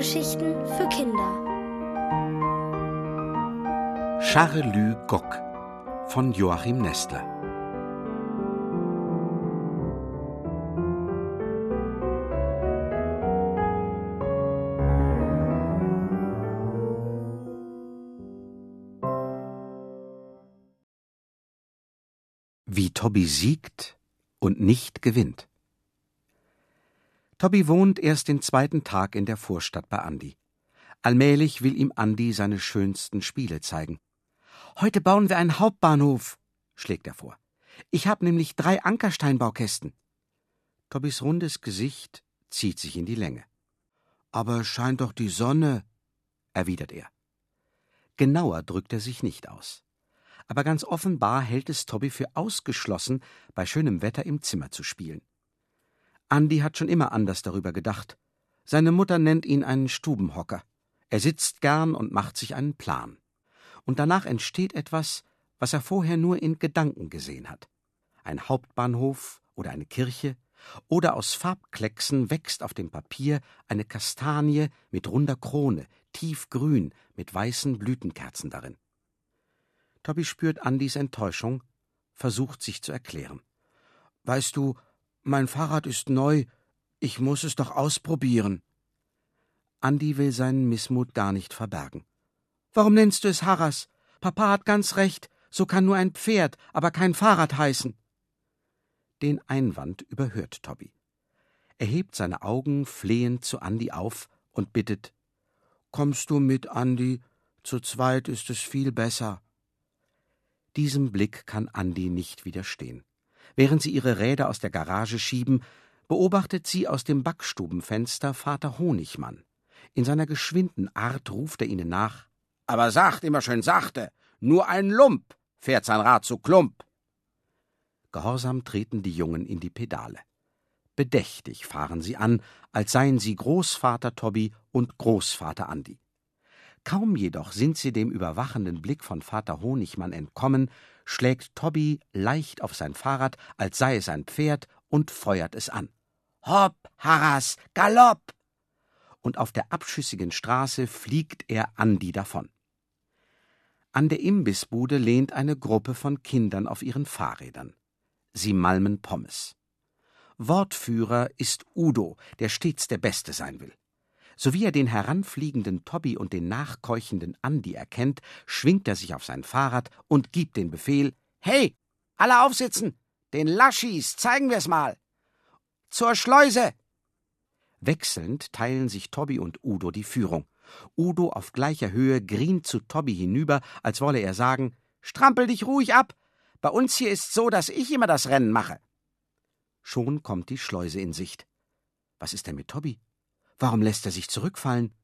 Hörgeschichten für Kinder. Charelü Gock von Joachim Nestler. Wie Tobby siegt und nicht gewinnt. Tobby wohnt erst den zweiten Tag in der Vorstadt bei Andi. Allmählich will ihm Andi seine schönsten Spiele zeigen. Heute bauen wir einen Hauptbahnhof, schlägt er vor. Ich hab nämlich drei Ankersteinbaukästen. Tobbys rundes Gesicht zieht sich in die Länge. Aber scheint doch die Sonne, erwidert er. Genauer drückt er sich nicht aus. Aber ganz offenbar hält es Tobby für ausgeschlossen, bei schönem Wetter im Zimmer zu spielen. Andi hat schon immer anders darüber gedacht. Seine Mutter nennt ihn einen Stubenhocker. Er sitzt gern und macht sich einen Plan. Und danach entsteht etwas, was er vorher nur in Gedanken gesehen hat. Ein Hauptbahnhof oder eine Kirche, oder aus Farbklecksen wächst auf dem Papier eine Kastanie mit runder Krone, tiefgrün, mit weißen Blütenkerzen darin. Tobi spürt Andis Enttäuschung, versucht sich zu erklären. Weißt du, mein Fahrrad ist neu, ich muss es doch ausprobieren. Andi will seinen Missmut gar nicht verbergen. Warum nennst du es Harras? Papa hat ganz recht, so kann nur ein Pferd, aber kein Fahrrad heißen. Den Einwand überhört Tobby. Er hebt seine Augen flehend zu Andi auf und bittet Kommst du mit, Andi? Zu zweit ist es viel besser. Diesem Blick kann Andi nicht widerstehen. Während sie ihre Räder aus der Garage schieben, beobachtet sie aus dem Backstubenfenster Vater Honigmann. In seiner geschwinden Art ruft er ihnen nach Aber sagt immer schön sachte, nur ein Lump fährt sein Rad zu Klump. Gehorsam treten die Jungen in die Pedale. Bedächtig fahren sie an, als seien sie Großvater Tobby und Großvater Andi. Kaum jedoch sind sie dem überwachenden Blick von Vater Honigmann entkommen, schlägt Tobby leicht auf sein Fahrrad, als sei es ein Pferd, und feuert es an. Hopp, Harras, Galopp! Und auf der abschüssigen Straße fliegt er Andi davon. An der Imbissbude lehnt eine Gruppe von Kindern auf ihren Fahrrädern. Sie malmen Pommes. Wortführer ist Udo, der stets der Beste sein will. Sowie er den heranfliegenden Tobby und den nachkeuchenden Andi erkennt, schwingt er sich auf sein Fahrrad und gibt den Befehl: Hey, alle aufsitzen! Den Laschis zeigen wir's mal! Zur Schleuse! Wechselnd teilen sich Tobby und Udo die Führung. Udo auf gleicher Höhe grient zu Tobby hinüber, als wolle er sagen: Strampel dich ruhig ab! Bei uns hier ist so, dass ich immer das Rennen mache. Schon kommt die Schleuse in Sicht. Was ist denn mit Tobby? Warum lässt er sich zurückfallen?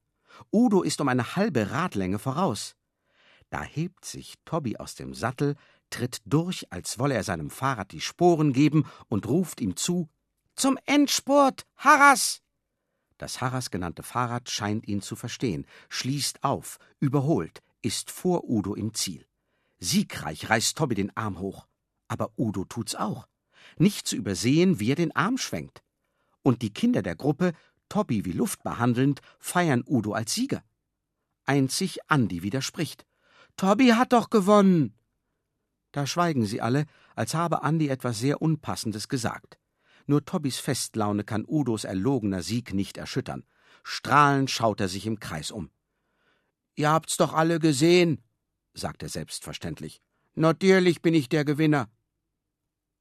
Udo ist um eine halbe Radlänge voraus. Da hebt sich Tobby aus dem Sattel, tritt durch, als wolle er seinem Fahrrad die Sporen geben und ruft ihm zu: Zum Endspurt, Harras! Das Harras genannte Fahrrad scheint ihn zu verstehen, schließt auf, überholt, ist vor Udo im Ziel. Siegreich reißt Tobby den Arm hoch. Aber Udo tut's auch. Nicht zu übersehen, wie er den Arm schwenkt. Und die Kinder der Gruppe Tobby wie Luft behandelnd, feiern Udo als Sieger. Einzig Andi widerspricht. Tobby hat doch gewonnen. Da schweigen sie alle, als habe Andi etwas sehr Unpassendes gesagt. Nur Tobbys Festlaune kann Udos erlogener Sieg nicht erschüttern. Strahlend schaut er sich im Kreis um. Ihr habt's doch alle gesehen, sagt er selbstverständlich. Natürlich bin ich der Gewinner.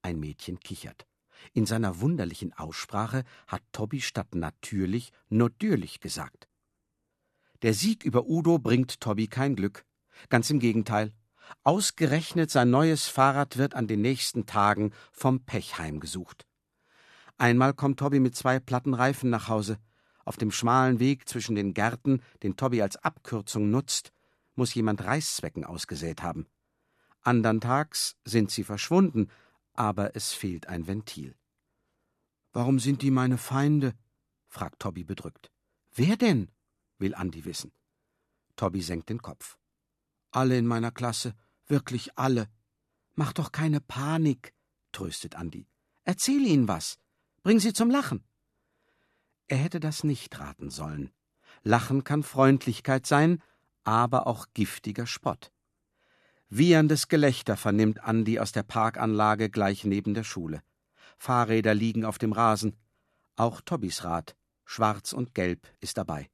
Ein Mädchen kichert. In seiner wunderlichen Aussprache hat Tobby statt natürlich natürlich gesagt. Der Sieg über Udo bringt Tobby kein Glück. Ganz im Gegenteil. Ausgerechnet sein neues Fahrrad wird an den nächsten Tagen vom Pech heimgesucht. Einmal kommt Tobby mit zwei platten Reifen nach Hause. Auf dem schmalen Weg zwischen den Gärten, den Tobby als Abkürzung nutzt, muss jemand Reißzwecken ausgesät haben. Andern Tags sind sie verschwunden, aber es fehlt ein Ventil. Warum sind die meine Feinde? fragt Tobby bedrückt. Wer denn? will Andi wissen. Tobby senkt den Kopf. Alle in meiner Klasse, wirklich alle. Mach doch keine Panik, tröstet Andi. Erzähl ihnen was. Bring sie zum Lachen. Er hätte das nicht raten sollen. Lachen kann Freundlichkeit sein, aber auch giftiger Spott. Wieherndes Gelächter vernimmt Andi aus der Parkanlage gleich neben der Schule. Fahrräder liegen auf dem Rasen. Auch Tobbys Rad, schwarz und gelb, ist dabei.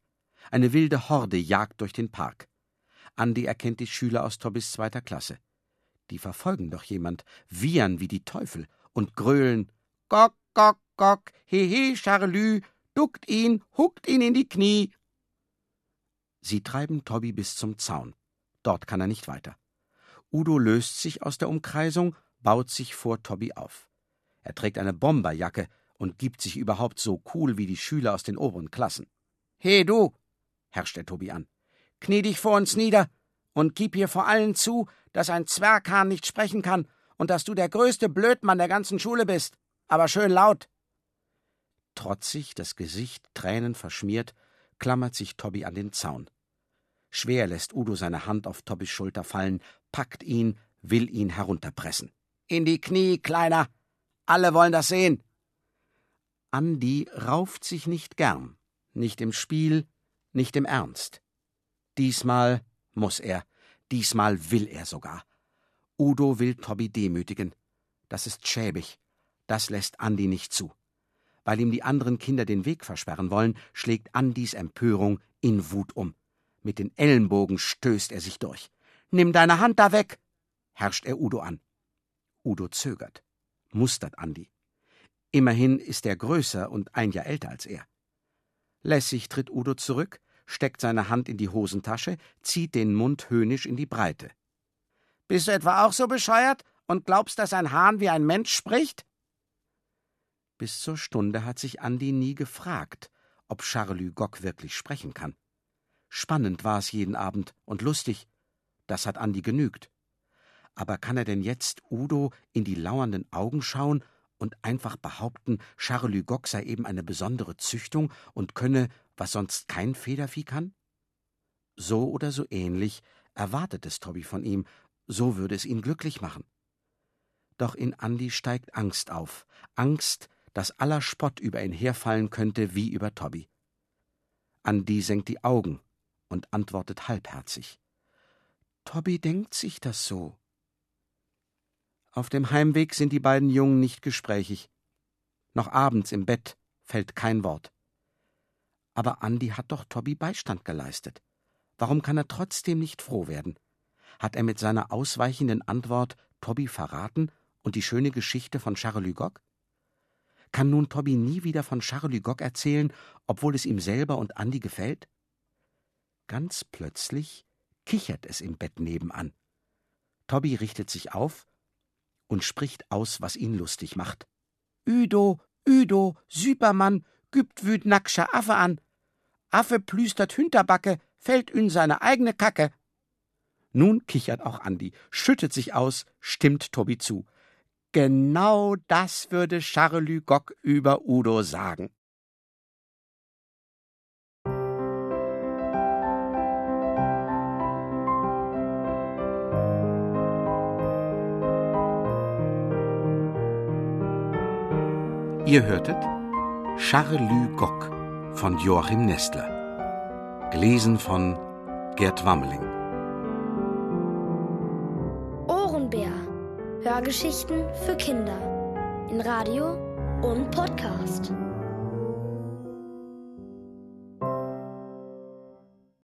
Eine wilde Horde jagt durch den Park. Andi erkennt die Schüler aus Tobbys zweiter Klasse. Die verfolgen doch jemand, wiehern wie die Teufel und grölen Gock, gock, gock, hehe, Charlü, duckt ihn, huckt ihn in die Knie. Sie treiben Tobby bis zum Zaun. Dort kann er nicht weiter. Udo löst sich aus der Umkreisung, baut sich vor Tobby auf. Er trägt eine Bomberjacke und gibt sich überhaupt so cool wie die Schüler aus den oberen Klassen. He, du, herrscht er Tobi an, knie dich vor uns nieder und gib hier vor allen zu, dass ein Zwerghahn nicht sprechen kann und dass du der größte Blödmann der ganzen Schule bist, aber schön laut. Trotzig, das Gesicht Tränen verschmiert, klammert sich Tobby an den Zaun. Schwer lässt Udo seine Hand auf Tobbys Schulter fallen, packt ihn, will ihn herunterpressen. In die Knie, Kleiner! Alle wollen das sehen! Andi rauft sich nicht gern, nicht im Spiel, nicht im Ernst. Diesmal muss er, diesmal will er sogar. Udo will Tobby demütigen. Das ist schäbig. Das lässt Andi nicht zu. Weil ihm die anderen Kinder den Weg versperren wollen, schlägt Andis Empörung in Wut um. Mit den Ellenbogen stößt er sich durch. Nimm deine Hand da weg! herrscht er Udo an. Udo zögert, mustert Andi. Immerhin ist er größer und ein Jahr älter als er. Lässig tritt Udo zurück, steckt seine Hand in die Hosentasche, zieht den Mund höhnisch in die Breite. Bist du etwa auch so bescheuert und glaubst, dass ein Hahn wie ein Mensch spricht? Bis zur Stunde hat sich Andi nie gefragt, ob Charlü Gock wirklich sprechen kann. Spannend war es jeden Abend und lustig. Das hat Andi genügt. Aber kann er denn jetzt Udo in die lauernden Augen schauen und einfach behaupten, Charlü Gock sei eben eine besondere Züchtung und könne, was sonst kein Federvieh kann? So oder so ähnlich erwartet es Tobi von ihm, so würde es ihn glücklich machen. Doch in Andi steigt Angst auf, Angst, dass aller Spott über ihn herfallen könnte wie über Tobi. Andi senkt die Augen und antwortet halbherzig. Tobi denkt sich das so. Auf dem Heimweg sind die beiden Jungen nicht gesprächig. Noch abends im Bett fällt kein Wort. Aber Andi hat doch Tobi Beistand geleistet. Warum kann er trotzdem nicht froh werden? Hat er mit seiner ausweichenden Antwort Tobi verraten und die schöne Geschichte von Charles Gogg? Kann nun Tobi nie wieder von Charlie Gogg erzählen, obwohl es ihm selber und Andi gefällt? Ganz plötzlich kichert es im Bett nebenan. Tobi richtet sich auf und spricht aus, was ihn lustig macht. Üdo, Üdo, Süpermann, gübt wüt nackscher Affe an. Affe plüstert Hinterbacke, fällt in seine eigene Kacke. Nun kichert auch Andi, schüttet sich aus, stimmt Tobi zu. Genau das würde Charlü Gock über Udo sagen. Ihr hörtet Charlü Gock von Joachim Nestler. Gelesen von Gerd Wammeling. Hörgeschichten für Kinder in Radio und Podcast.